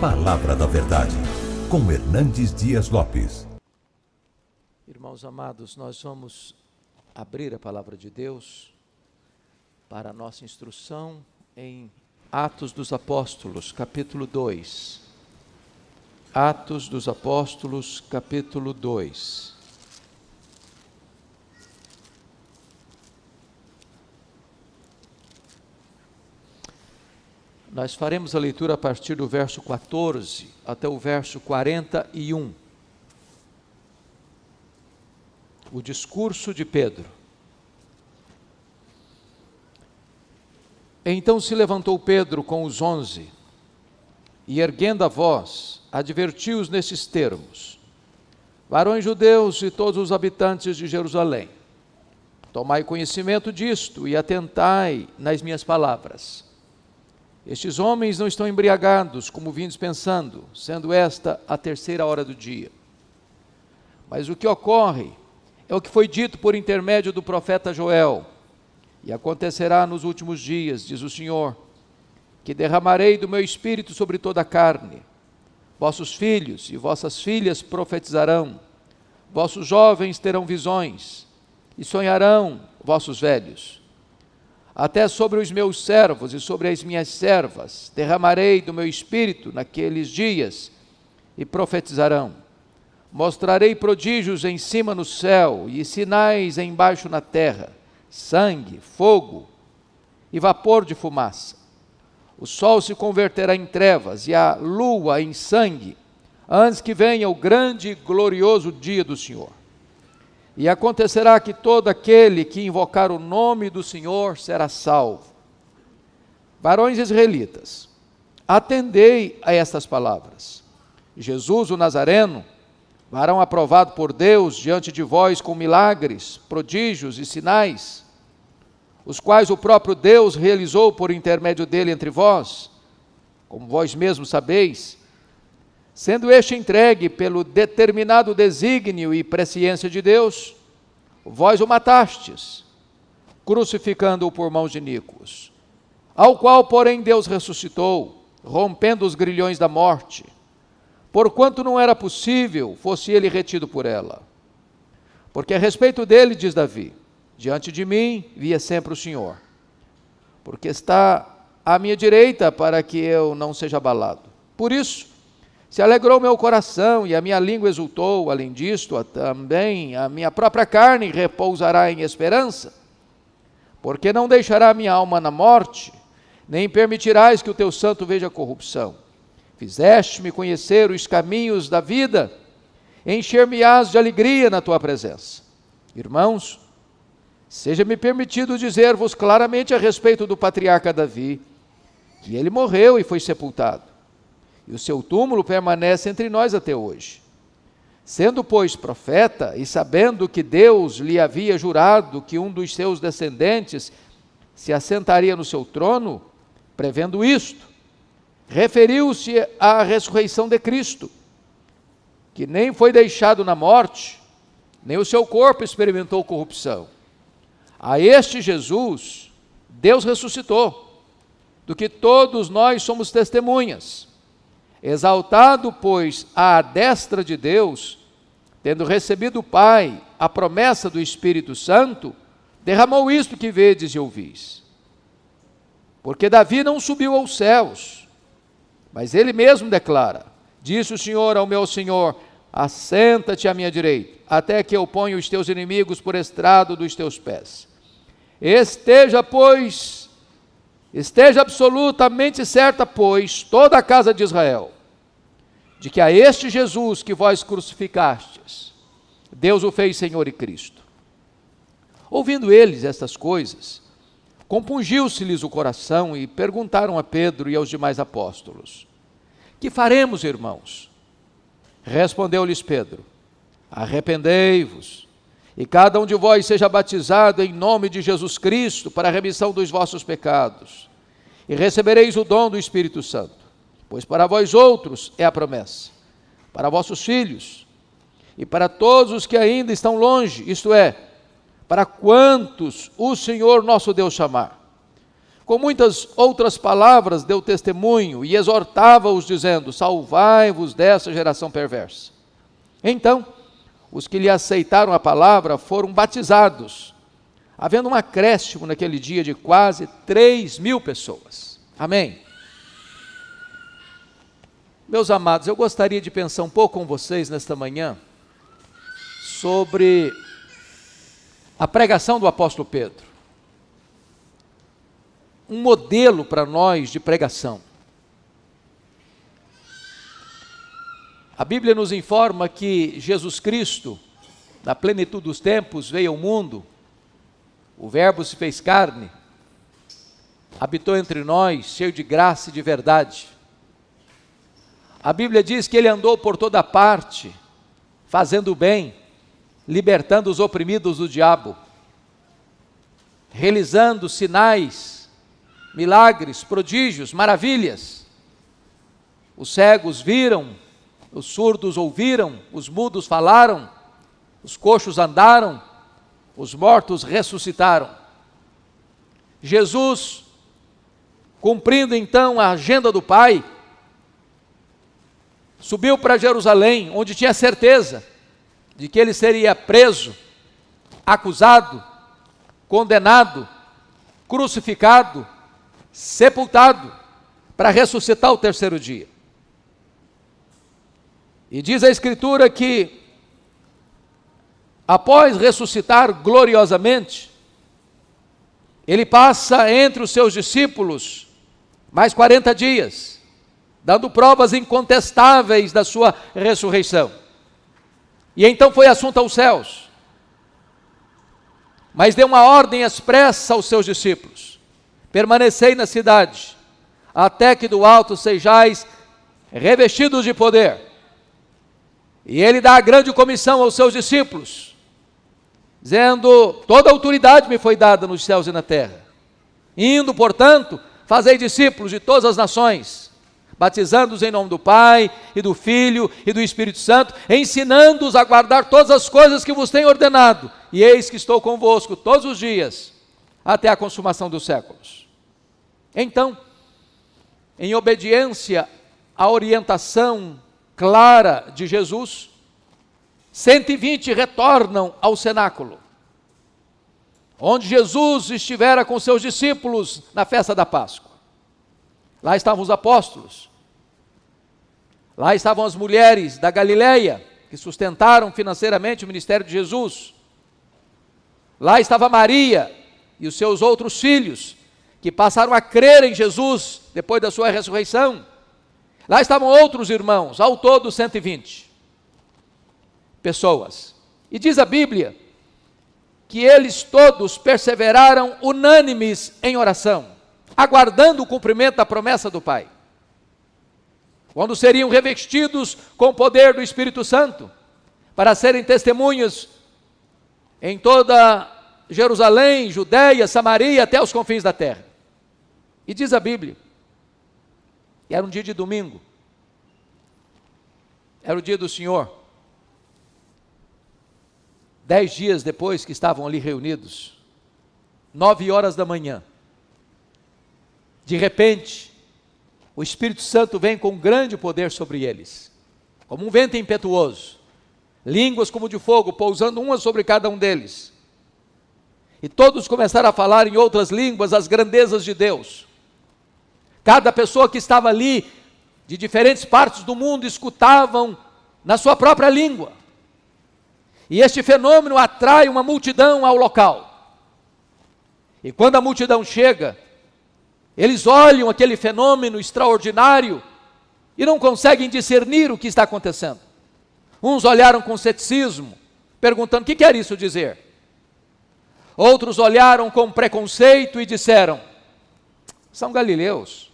Palavra da Verdade, com Hernandes Dias Lopes. Irmãos amados, nós vamos abrir a palavra de Deus para a nossa instrução em Atos dos Apóstolos, capítulo 2. Atos dos Apóstolos, capítulo 2. Nós faremos a leitura a partir do verso 14 até o verso 41. O discurso de Pedro. Então se levantou Pedro com os onze e, erguendo a voz, advertiu-os nesses termos: Varões judeus e todos os habitantes de Jerusalém, tomai conhecimento disto e atentai nas minhas palavras. Estes homens não estão embriagados, como vindes pensando, sendo esta a terceira hora do dia. Mas o que ocorre é o que foi dito por intermédio do profeta Joel. E acontecerá nos últimos dias, diz o Senhor, que derramarei do meu espírito sobre toda a carne. Vossos filhos e vossas filhas profetizarão, vossos jovens terão visões, e sonharão vossos velhos até sobre os meus servos e sobre as minhas servas derramarei do meu espírito naqueles dias e profetizarão. Mostrarei prodígios em cima no céu e sinais embaixo na terra: sangue, fogo e vapor de fumaça. O sol se converterá em trevas e a lua em sangue, antes que venha o grande e glorioso dia do Senhor. E acontecerá que todo aquele que invocar o nome do Senhor será salvo. Varões israelitas, atendei a estas palavras. Jesus, o Nazareno, varão aprovado por Deus diante de vós com milagres, prodígios e sinais, os quais o próprio Deus realizou por intermédio dele entre vós, como vós mesmos sabeis, Sendo este entregue pelo determinado desígnio e presciência de Deus, vós o matastes, crucificando-o por mãos de Nicos, ao qual, porém, Deus ressuscitou, rompendo os grilhões da morte, porquanto não era possível fosse ele retido por ela. Porque a respeito dele, diz Davi, diante de mim via sempre o Senhor, porque está à minha direita para que eu não seja abalado. Por isso, se alegrou meu coração e a minha língua exultou, além disto, também a minha própria carne repousará em esperança, porque não deixará minha alma na morte, nem permitirás que o teu santo veja corrupção. Fizeste-me conhecer os caminhos da vida, encher-me-ás de alegria na tua presença. Irmãos, seja-me permitido dizer-vos claramente a respeito do patriarca Davi, que ele morreu e foi sepultado e o seu túmulo permanece entre nós até hoje. Sendo, pois, profeta, e sabendo que Deus lhe havia jurado que um dos seus descendentes se assentaria no seu trono, prevendo isto, referiu-se à ressurreição de Cristo, que nem foi deixado na morte, nem o seu corpo experimentou corrupção. A este Jesus, Deus ressuscitou, do que todos nós somos testemunhas. Exaltado, pois, à destra de Deus, tendo recebido o Pai a promessa do Espírito Santo, derramou isto que vedes e ouvis. Porque Davi não subiu aos céus, mas ele mesmo declara: Disse o Senhor ao meu Senhor: Assenta-te à minha direita, até que eu ponha os teus inimigos por estrado dos teus pés. Esteja, pois, Esteja absolutamente certa, pois, toda a casa de Israel, de que a este Jesus que vós crucificastes, Deus o fez Senhor e Cristo. Ouvindo eles estas coisas, compungiu-se-lhes o coração e perguntaram a Pedro e aos demais apóstolos: Que faremos, irmãos? Respondeu-lhes Pedro: Arrependei-vos e cada um de vós seja batizado em nome de Jesus Cristo para a remissão dos vossos pecados, e recebereis o dom do Espírito Santo, pois para vós outros é a promessa, para vossos filhos e para todos os que ainda estão longe, isto é, para quantos o Senhor nosso Deus chamar. com muitas outras palavras deu testemunho e exortava-os, dizendo: Salvai-vos dessa geração perversa. Então, os que lhe aceitaram a palavra foram batizados, havendo um acréscimo naquele dia de quase 3 mil pessoas. Amém. Meus amados, eu gostaria de pensar um pouco com vocês nesta manhã sobre a pregação do apóstolo Pedro um modelo para nós de pregação. A Bíblia nos informa que Jesus Cristo, na plenitude dos tempos, veio ao mundo, o Verbo se fez carne, habitou entre nós, cheio de graça e de verdade. A Bíblia diz que ele andou por toda parte, fazendo o bem, libertando os oprimidos do diabo, realizando sinais milagres, prodígios, maravilhas. Os cegos viram, os surdos ouviram, os mudos falaram, os coxos andaram, os mortos ressuscitaram. Jesus, cumprindo então a agenda do Pai, subiu para Jerusalém, onde tinha certeza de que ele seria preso, acusado, condenado, crucificado, sepultado, para ressuscitar o terceiro dia. E diz a Escritura que, após ressuscitar gloriosamente, ele passa entre os seus discípulos mais 40 dias, dando provas incontestáveis da sua ressurreição. E então foi assunto aos céus. Mas deu uma ordem expressa aos seus discípulos: permanecei na cidade, até que do alto sejais revestidos de poder. E ele dá a grande comissão aos seus discípulos, dizendo: Toda autoridade me foi dada nos céus e na terra. Indo, portanto, fazei discípulos de todas as nações, batizando-os em nome do Pai, e do Filho e do Espírito Santo, ensinando-os a guardar todas as coisas que vos tenho ordenado. E eis que estou convosco todos os dias até a consumação dos séculos. Então, em obediência à orientação clara de Jesus, 120 retornam ao cenáculo, onde Jesus estivera com seus discípulos na festa da Páscoa. Lá estavam os apóstolos, lá estavam as mulheres da Galileia, que sustentaram financeiramente o ministério de Jesus. Lá estava Maria, e os seus outros filhos, que passaram a crer em Jesus depois da sua ressurreição. Lá estavam outros irmãos, ao todo 120 pessoas. E diz a Bíblia que eles todos perseveraram unânimes em oração, aguardando o cumprimento da promessa do Pai. Quando seriam revestidos com o poder do Espírito Santo, para serem testemunhas em toda Jerusalém, Judéia, Samaria, até os confins da terra. E diz a Bíblia, era um dia de domingo, era o dia do Senhor. Dez dias depois que estavam ali reunidos, nove horas da manhã, de repente, o Espírito Santo vem com grande poder sobre eles, como um vento impetuoso, línguas como de fogo, pousando uma sobre cada um deles. E todos começaram a falar em outras línguas as grandezas de Deus. Cada pessoa que estava ali, de diferentes partes do mundo, escutavam na sua própria língua. E este fenômeno atrai uma multidão ao local. E quando a multidão chega, eles olham aquele fenômeno extraordinário e não conseguem discernir o que está acontecendo. Uns olharam com ceticismo, perguntando: o que quer isso dizer? Outros olharam com preconceito e disseram: são galileus.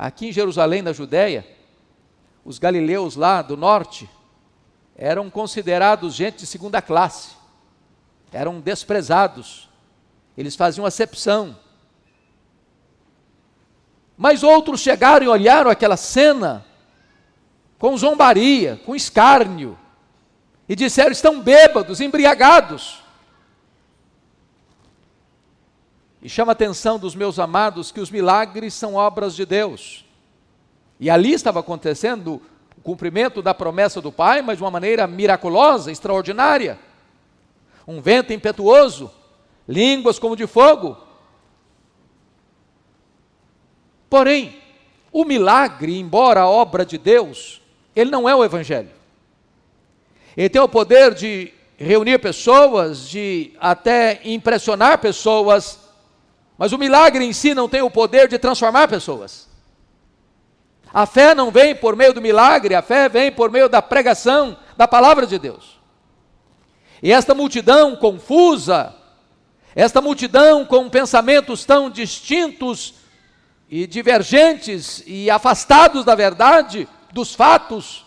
Aqui em Jerusalém, na Judéia, os galileus lá do norte eram considerados gente de segunda classe, eram desprezados, eles faziam acepção. Mas outros chegaram e olharam aquela cena com zombaria, com escárnio, e disseram: estão bêbados, embriagados. E chama a atenção dos meus amados que os milagres são obras de Deus. E ali estava acontecendo o cumprimento da promessa do Pai, mas de uma maneira miraculosa, extraordinária. Um vento impetuoso, línguas como de fogo. Porém, o milagre, embora a obra de Deus, ele não é o Evangelho. Ele tem o poder de reunir pessoas, de até impressionar pessoas, mas o milagre em si não tem o poder de transformar pessoas. A fé não vem por meio do milagre, a fé vem por meio da pregação da palavra de Deus. E esta multidão confusa, esta multidão com pensamentos tão distintos e divergentes e afastados da verdade, dos fatos,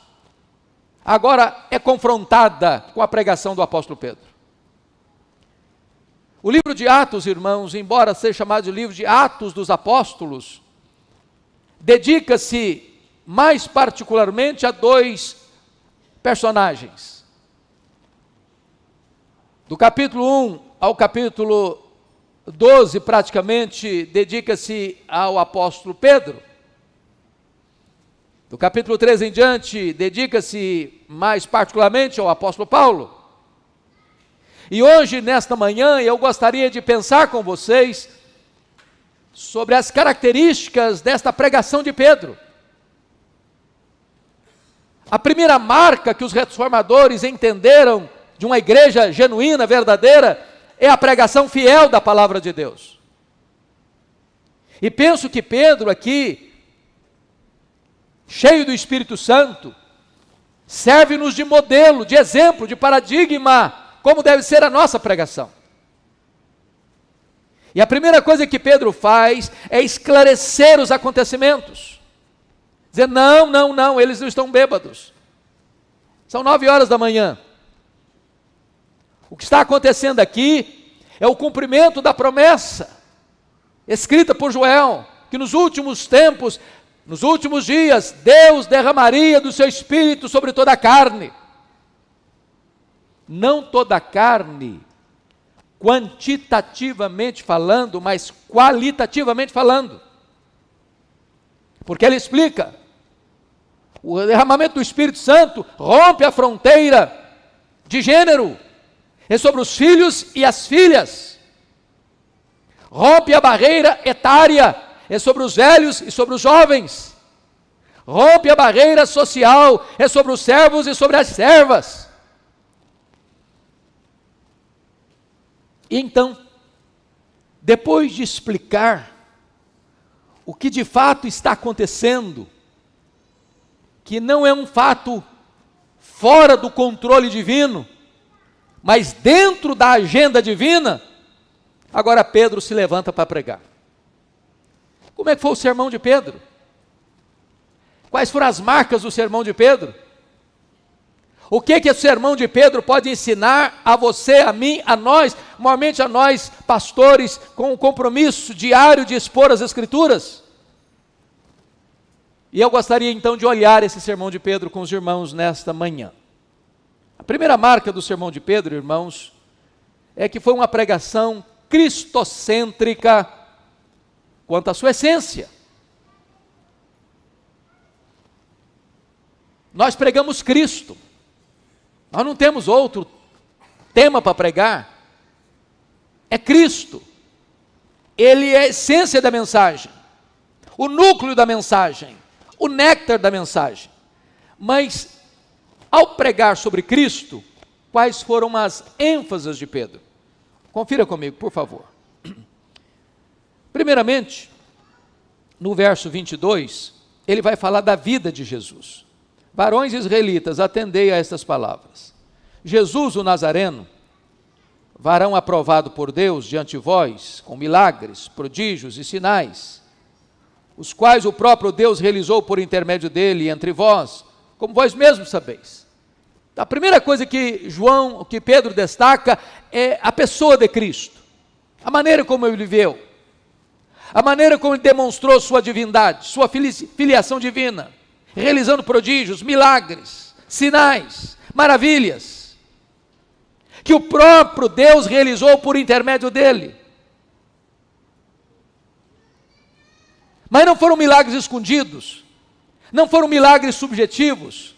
agora é confrontada com a pregação do apóstolo Pedro. O livro de Atos, irmãos, embora seja chamado de livro de Atos dos Apóstolos, dedica-se mais particularmente a dois personagens. Do capítulo 1 ao capítulo 12, praticamente, dedica-se ao apóstolo Pedro. Do capítulo 13 em diante, dedica-se mais particularmente ao apóstolo Paulo. E hoje, nesta manhã, eu gostaria de pensar com vocês sobre as características desta pregação de Pedro. A primeira marca que os reformadores entenderam de uma igreja genuína, verdadeira, é a pregação fiel da palavra de Deus. E penso que Pedro aqui, cheio do Espírito Santo, serve-nos de modelo, de exemplo, de paradigma, como deve ser a nossa pregação. E a primeira coisa que Pedro faz é esclarecer os acontecimentos. Dizer, não, não, não, eles não estão bêbados. São nove horas da manhã. O que está acontecendo aqui é o cumprimento da promessa escrita por Joel, que nos últimos tempos, nos últimos dias, Deus derramaria do seu espírito sobre toda a carne. Não toda a carne, quantitativamente falando, mas qualitativamente falando. Porque ele explica: o derramamento do Espírito Santo rompe a fronteira de gênero é sobre os filhos e as filhas. Rompe a barreira etária, é sobre os velhos e sobre os jovens. Rompe a barreira social, é sobre os servos e sobre as servas. E então, depois de explicar o que de fato está acontecendo, que não é um fato fora do controle divino, mas dentro da agenda divina, agora Pedro se levanta para pregar. Como é que foi o sermão de Pedro? Quais foram as marcas do sermão de Pedro? O que que o sermão de Pedro pode ensinar a você, a mim, a nós, normalmente a nós pastores com o compromisso diário de expor as escrituras? E eu gostaria então de olhar esse sermão de Pedro com os irmãos nesta manhã. A primeira marca do sermão de Pedro, irmãos, é que foi uma pregação cristocêntrica quanto à sua essência. Nós pregamos Cristo. Nós não temos outro tema para pregar. É Cristo. Ele é a essência da mensagem, o núcleo da mensagem, o néctar da mensagem. Mas ao pregar sobre Cristo, quais foram as ênfases de Pedro? Confira comigo, por favor. Primeiramente, no verso 22, ele vai falar da vida de Jesus. Varões israelitas, atendei a estas palavras. Jesus, o Nazareno, varão aprovado por Deus diante de vós, com milagres, prodígios e sinais, os quais o próprio Deus realizou por intermédio dele entre vós, como vós mesmos sabeis. A primeira coisa que João, que Pedro destaca é a pessoa de Cristo, a maneira como ele viveu, a maneira como ele demonstrou sua divindade, sua filiação divina, realizando prodígios, milagres, sinais, maravilhas, que o próprio Deus realizou por intermédio dele. Mas não foram milagres escondidos, não foram milagres subjetivos,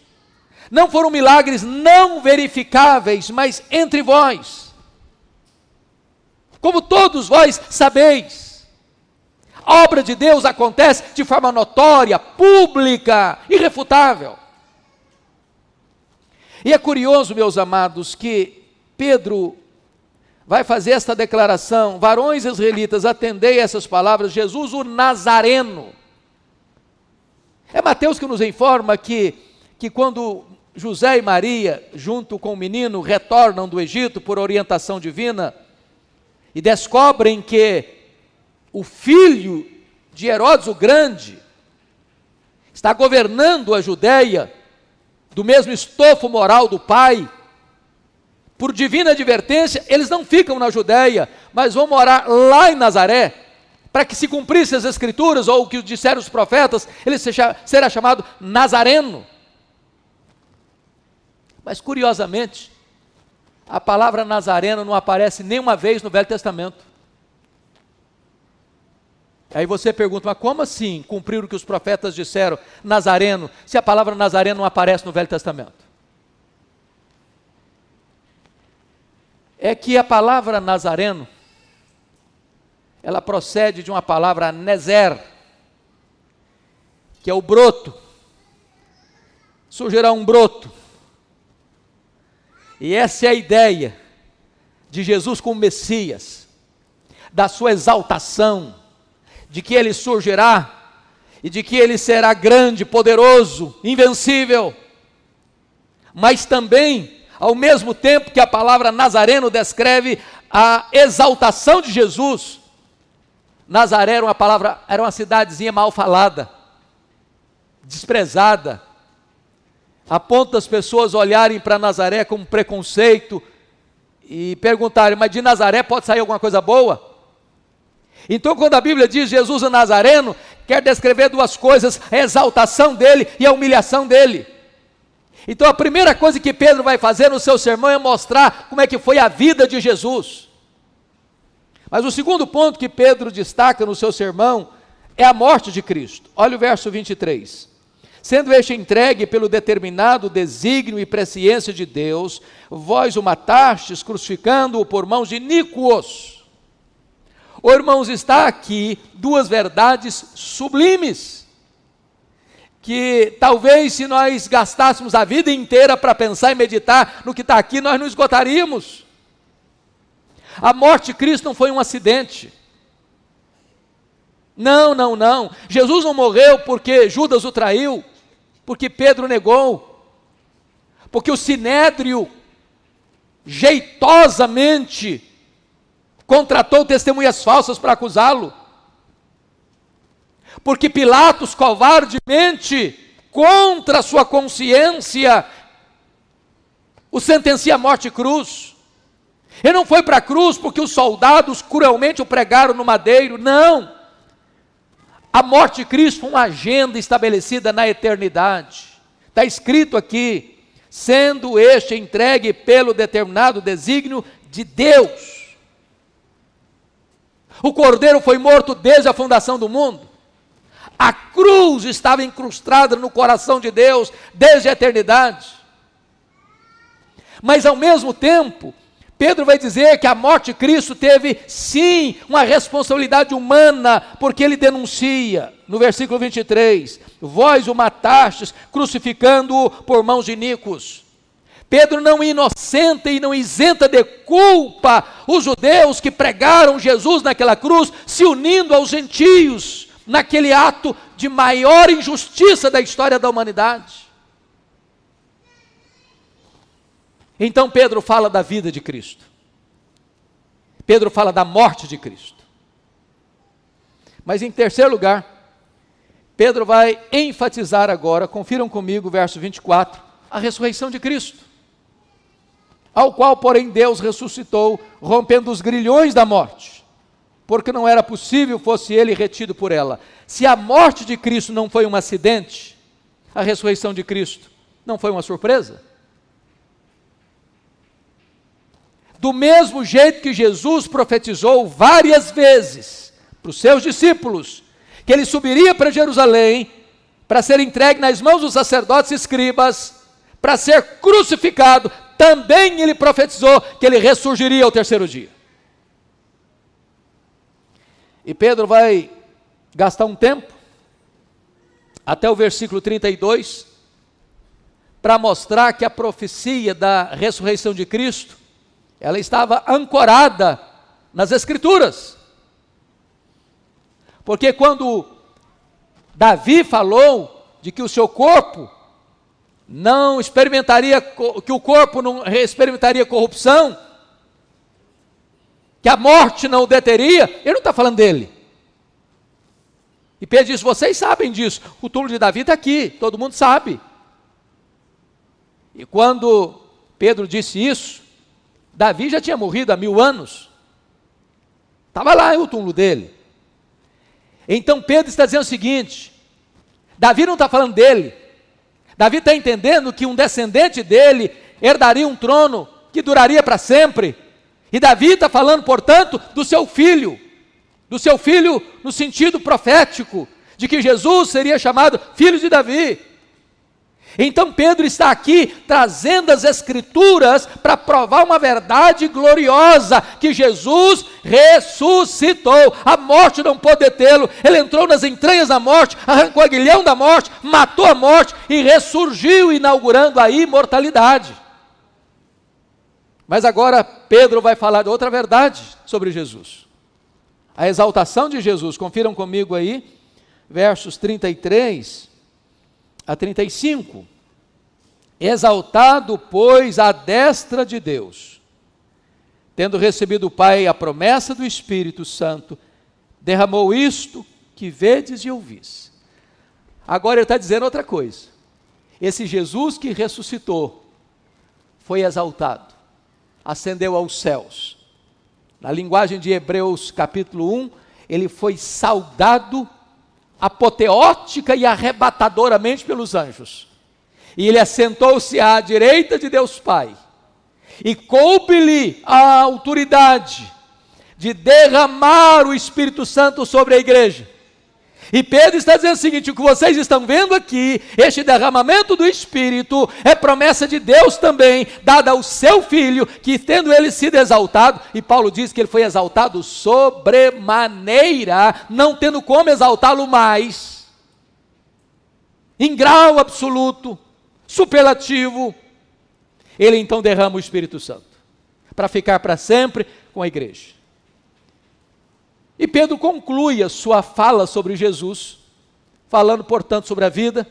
não foram milagres não verificáveis, mas entre vós. Como todos vós sabeis, a obra de Deus acontece de forma notória, pública, irrefutável. E é curioso, meus amados, que Pedro vai fazer esta declaração: varões israelitas, atendei essas palavras, Jesus o Nazareno. É Mateus que nos informa que, que quando José e Maria, junto com o menino, retornam do Egito por orientação divina e descobrem que o filho de Herodes o Grande está governando a Judéia do mesmo estofo moral do pai, por divina advertência, eles não ficam na Judéia, mas vão morar lá em Nazaré, para que se cumprissem as escrituras, ou o que disseram os profetas, ele será chamado Nazareno. Mas curiosamente, a palavra Nazareno não aparece nenhuma vez no Velho Testamento. Aí você pergunta, mas como assim cumprir o que os profetas disseram, Nazareno, se a palavra Nazareno não aparece no Velho Testamento? É que a palavra Nazareno, ela procede de uma palavra Nezer, que é o broto. Surgirá um broto. E essa é a ideia de Jesus como Messias, da sua exaltação, de que ele surgirá e de que ele será grande, poderoso, invencível. Mas também, ao mesmo tempo que a palavra Nazareno descreve a exaltação de Jesus, Nazaré era uma palavra, era uma cidadezinha mal falada, desprezada, a ponto das pessoas olharem para Nazaré com preconceito e perguntarem: mas de Nazaré pode sair alguma coisa boa? Então, quando a Bíblia diz Jesus é Nazareno, quer descrever duas coisas: a exaltação dele e a humilhação dele. Então, a primeira coisa que Pedro vai fazer no seu sermão é mostrar como é que foi a vida de Jesus. Mas o segundo ponto que Pedro destaca no seu sermão é a morte de Cristo. Olha o verso 23. Sendo este entregue pelo determinado desígnio e presciência de Deus, vós o matastes, crucificando-o por mãos de iníquos Oh, irmãos, está aqui duas verdades sublimes, que talvez se nós gastássemos a vida inteira para pensar e meditar no que está aqui, nós não esgotaríamos. A morte de Cristo não foi um acidente. Não, não, não. Jesus não morreu porque Judas o traiu, porque Pedro negou, porque o sinédrio jeitosamente contratou testemunhas falsas para acusá-lo. Porque Pilatos covardemente, contra sua consciência, o sentencia à morte cruz. Ele não foi para a cruz porque os soldados cruelmente o pregaram no madeiro, não. A morte de Cristo foi uma agenda estabelecida na eternidade. Está escrito aqui, sendo este entregue pelo determinado desígnio de Deus. O cordeiro foi morto desde a fundação do mundo. A cruz estava incrustada no coração de Deus desde a eternidade. Mas ao mesmo tempo, Pedro vai dizer que a morte de Cristo teve sim uma responsabilidade humana, porque ele denuncia, no versículo 23, vós o matastes, crucificando-o por mãos de Nicos. Pedro não inocenta e não isenta de culpa os judeus que pregaram Jesus naquela cruz, se unindo aos gentios naquele ato de maior injustiça da história da humanidade. Então Pedro fala da vida de Cristo. Pedro fala da morte de Cristo. Mas em terceiro lugar, Pedro vai enfatizar agora, confiram comigo verso 24, a ressurreição de Cristo ao qual, porém, Deus ressuscitou, rompendo os grilhões da morte, porque não era possível fosse ele retido por ela. Se a morte de Cristo não foi um acidente, a ressurreição de Cristo não foi uma surpresa? Do mesmo jeito que Jesus profetizou várias vezes para os seus discípulos que ele subiria para Jerusalém para ser entregue nas mãos dos sacerdotes e escribas, para ser crucificado, também ele profetizou que ele ressurgiria ao terceiro dia. E Pedro vai gastar um tempo, até o versículo 32, para mostrar que a profecia da ressurreição de Cristo, ela estava ancorada nas Escrituras. Porque quando Davi falou de que o seu corpo não experimentaria, que o corpo não experimentaria corrupção, que a morte não o deteria, ele não está falando dele. E Pedro diz: vocês sabem disso, o túmulo de Davi está aqui, todo mundo sabe. E quando Pedro disse isso, Davi já tinha morrido há mil anos, estava lá o túmulo dele. Então Pedro está dizendo o seguinte: Davi não está falando dele, Davi está entendendo que um descendente dele herdaria um trono que duraria para sempre. E Davi está falando, portanto, do seu filho, do seu filho no sentido profético, de que Jesus seria chamado filho de Davi. Então Pedro está aqui trazendo as Escrituras para provar uma verdade gloriosa: que Jesus ressuscitou, a morte não pôde detê-lo, ele entrou nas entranhas da morte, arrancou o aguilhão da morte, matou a morte e ressurgiu, inaugurando a imortalidade. Mas agora Pedro vai falar de outra verdade sobre Jesus. A exaltação de Jesus, confiram comigo aí, versos 33 a 35. Exaltado, pois, à destra de Deus, tendo recebido o Pai a promessa do Espírito Santo, derramou isto que vedes e ouvis. Agora ele está dizendo outra coisa. Esse Jesus que ressuscitou foi exaltado, ascendeu aos céus. Na linguagem de Hebreus capítulo 1, ele foi saudado apoteótica e arrebatadoramente pelos anjos. E ele assentou-se à direita de Deus Pai. E coube-lhe a autoridade de derramar o Espírito Santo sobre a igreja. E Pedro está dizendo o seguinte: o que vocês estão vendo aqui, este derramamento do Espírito, é promessa de Deus também, dada ao seu filho, que tendo ele sido exaltado, e Paulo diz que ele foi exaltado sobremaneira, não tendo como exaltá-lo mais, em grau absoluto, superlativo, ele então derrama o Espírito Santo, para ficar para sempre com a igreja. E Pedro conclui a sua fala sobre Jesus, falando, portanto, sobre a vida,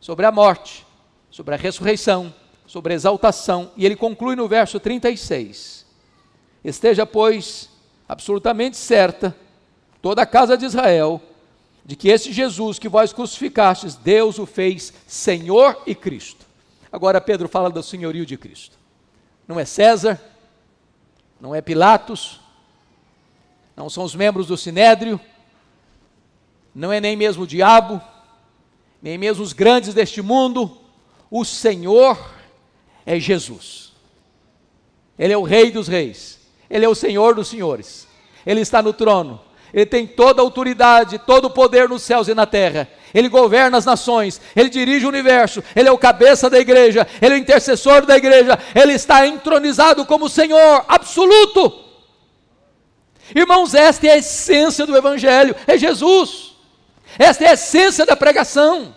sobre a morte, sobre a ressurreição, sobre a exaltação, e ele conclui no verso 36. Esteja, pois, absolutamente certa toda a casa de Israel de que esse Jesus que vós crucificastes, Deus o fez Senhor e Cristo. Agora Pedro fala do senhorio de Cristo. Não é César, não é Pilatos, não são os membros do sinédrio, não é nem mesmo o diabo, nem mesmo os grandes deste mundo, o Senhor é Jesus. Ele é o Rei dos Reis, Ele é o Senhor dos Senhores, Ele está no trono, Ele tem toda a autoridade, todo o poder nos céus e na terra. Ele governa as nações, Ele dirige o universo, Ele é o cabeça da igreja, Ele é o intercessor da igreja, Ele está entronizado como Senhor absoluto. Irmãos, esta é a essência do Evangelho, é Jesus. Esta é a essência da pregação.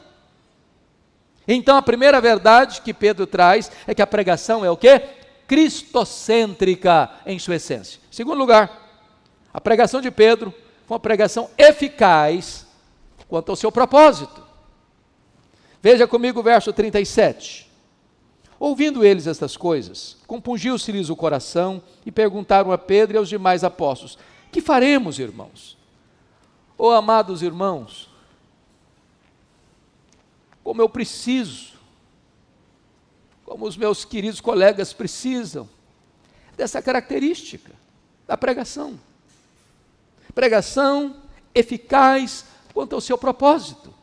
Então a primeira verdade que Pedro traz é que a pregação é o que? Cristocêntrica em sua essência. Segundo lugar, a pregação de Pedro foi uma pregação eficaz quanto ao seu propósito. Veja comigo o verso 37. Ouvindo eles estas coisas, compungiu-se-lhes o coração e perguntaram a Pedro e aos demais apóstolos: Que faremos, irmãos? Oh, amados irmãos, como eu preciso, como os meus queridos colegas precisam, dessa característica da pregação. Pregação eficaz quanto ao seu propósito,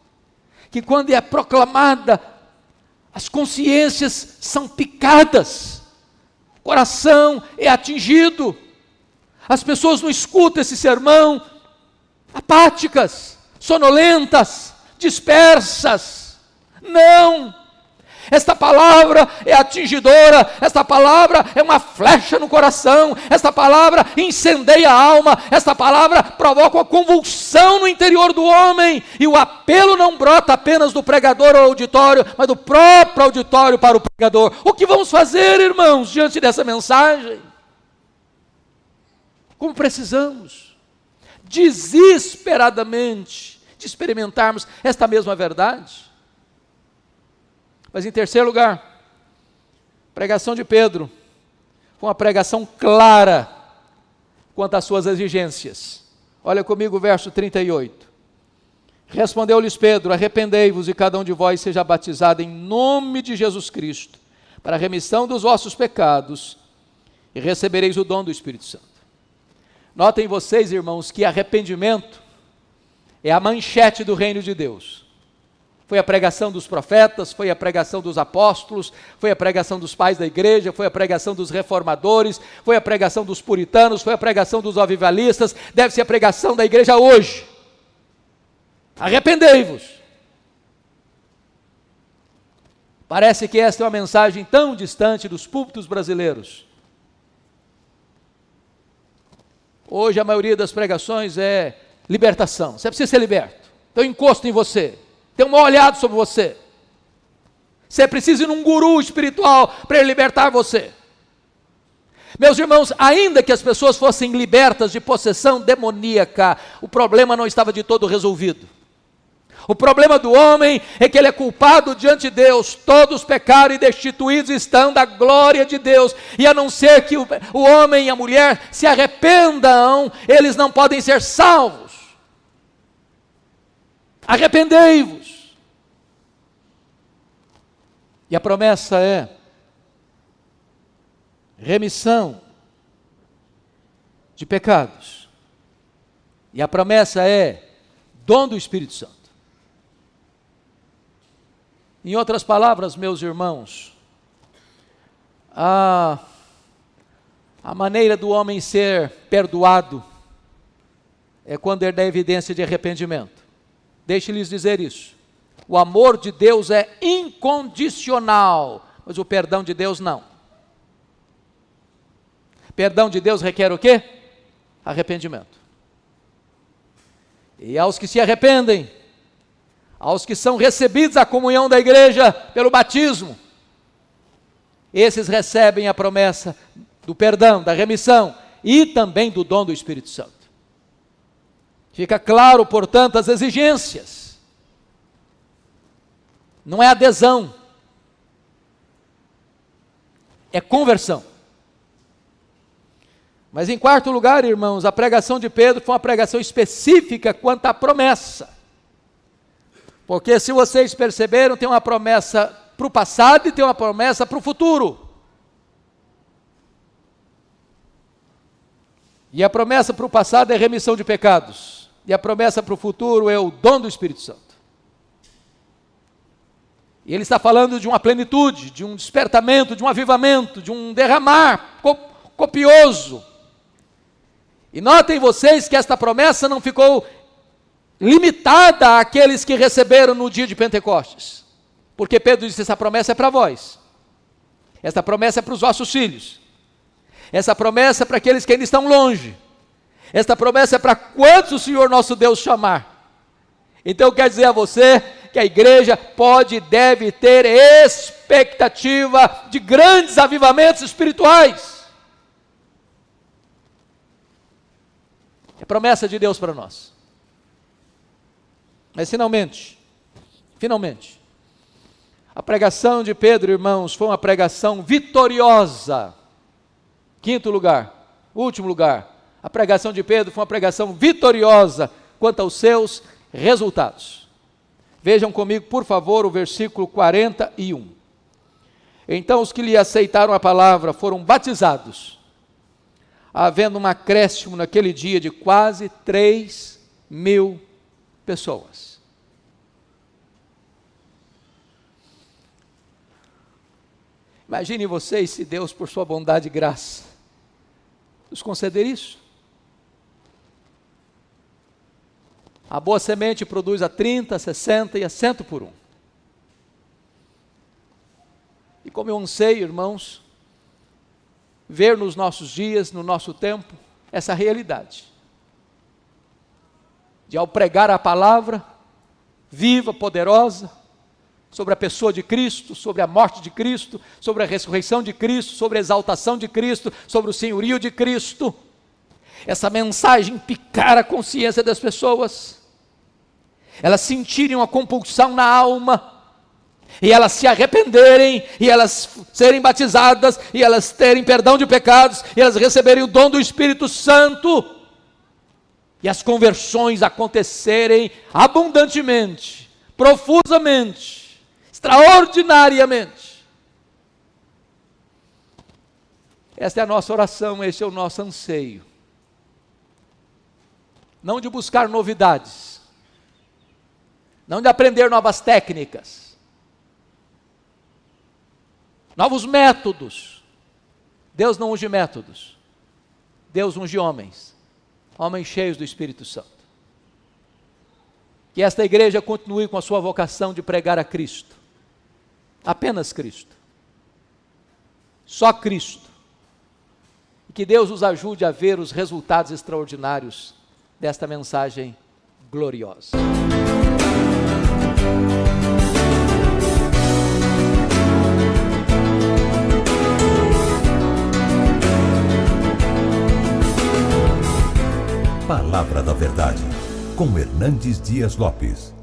que quando é proclamada as consciências são picadas, o coração é atingido, as pessoas não escutam esse sermão, apáticas, sonolentas, dispersas. Não! Esta palavra é atingidora, esta palavra é uma flecha no coração, esta palavra incendeia a alma, esta palavra provoca uma convulsão no interior do homem, e o apelo não brota apenas do pregador ao auditório, mas do próprio auditório para o pregador. O que vamos fazer, irmãos, diante dessa mensagem? Como precisamos, desesperadamente, de experimentarmos esta mesma verdade. Mas em terceiro lugar, pregação de Pedro foi uma pregação clara quanto às suas exigências. Olha comigo o verso 38. Respondeu-lhes Pedro: Arrependei-vos e cada um de vós seja batizado em nome de Jesus Cristo, para a remissão dos vossos pecados, e recebereis o dom do Espírito Santo. Notem vocês, irmãos, que arrependimento é a manchete do reino de Deus. Foi a pregação dos profetas, foi a pregação dos apóstolos, foi a pregação dos pais da igreja, foi a pregação dos reformadores, foi a pregação dos puritanos, foi a pregação dos avivalistas, deve ser a pregação da igreja hoje. Arrependei-vos. Parece que esta é uma mensagem tão distante dos púlpitos brasileiros. Hoje a maioria das pregações é libertação. Você precisa ser liberto. Então encosto em você. Tem um olhado sobre você. Você precisa ir num guru espiritual para libertar você. Meus irmãos, ainda que as pessoas fossem libertas de possessão demoníaca, o problema não estava de todo resolvido. O problema do homem é que ele é culpado diante de Deus. Todos pecaram e destituídos estão da glória de Deus. E a não ser que o, o homem e a mulher se arrependam, eles não podem ser salvos. Arrependei-vos. E a promessa é remissão de pecados. E a promessa é dom do Espírito Santo. Em outras palavras, meus irmãos, a, a maneira do homem ser perdoado é quando ele dá evidência de arrependimento. Deixe-lhes dizer isso. O amor de Deus é incondicional, mas o perdão de Deus não. Perdão de Deus requer o quê? Arrependimento. E aos que se arrependem, aos que são recebidos a comunhão da igreja pelo batismo, esses recebem a promessa do perdão, da remissão e também do dom do Espírito Santo. Fica claro, portanto, as exigências. Não é adesão, é conversão. Mas em quarto lugar, irmãos, a pregação de Pedro foi uma pregação específica quanto à promessa. Porque se vocês perceberam, tem uma promessa para o passado e tem uma promessa para o futuro. E a promessa para o passado é remissão de pecados. E a promessa para o futuro é o dom do Espírito Santo. E ele está falando de uma plenitude, de um despertamento, de um avivamento, de um derramar copioso. E notem vocês que esta promessa não ficou limitada àqueles que receberam no dia de Pentecostes. Porque Pedro disse: essa promessa é para vós. Essa promessa é para os vossos filhos. Essa promessa é para aqueles que ainda estão longe. Esta promessa é para quantos o Senhor nosso Deus chamar. Então eu quero dizer a você que a igreja pode e deve ter expectativa de grandes avivamentos espirituais. É promessa de Deus para nós. Mas finalmente, finalmente, a pregação de Pedro, irmãos, foi uma pregação vitoriosa. Quinto lugar, último lugar, a pregação de Pedro foi uma pregação vitoriosa quanto aos seus resultados. Vejam comigo, por favor, o versículo 41. Então os que lhe aceitaram a palavra foram batizados, havendo um acréscimo naquele dia de quase 3 mil pessoas. Imaginem vocês se Deus, por sua bondade e graça, nos conceder isso. A boa semente produz a 30, a 60 e a 100 por um. E como eu anseio, irmãos, ver nos nossos dias, no nosso tempo, essa realidade. De ao pregar a palavra, viva, poderosa, sobre a pessoa de Cristo, sobre a morte de Cristo, sobre a ressurreição de Cristo, sobre a exaltação de Cristo, sobre o senhorio de Cristo. Essa mensagem picar a consciência das pessoas, elas sentirem uma compulsão na alma, e elas se arrependerem, e elas serem batizadas, e elas terem perdão de pecados, e elas receberem o dom do Espírito Santo, e as conversões acontecerem abundantemente, profusamente, extraordinariamente. Esta é a nossa oração, esse é o nosso anseio. Não de buscar novidades, não de aprender novas técnicas, novos métodos. Deus não unge métodos, Deus unge homens, homens cheios do Espírito Santo. Que esta igreja continue com a sua vocação de pregar a Cristo Apenas Cristo. Só Cristo. E que Deus nos ajude a ver os resultados extraordinários desta mensagem gloriosa. Palavra da Verdade, com Hernandes Dias Lopes.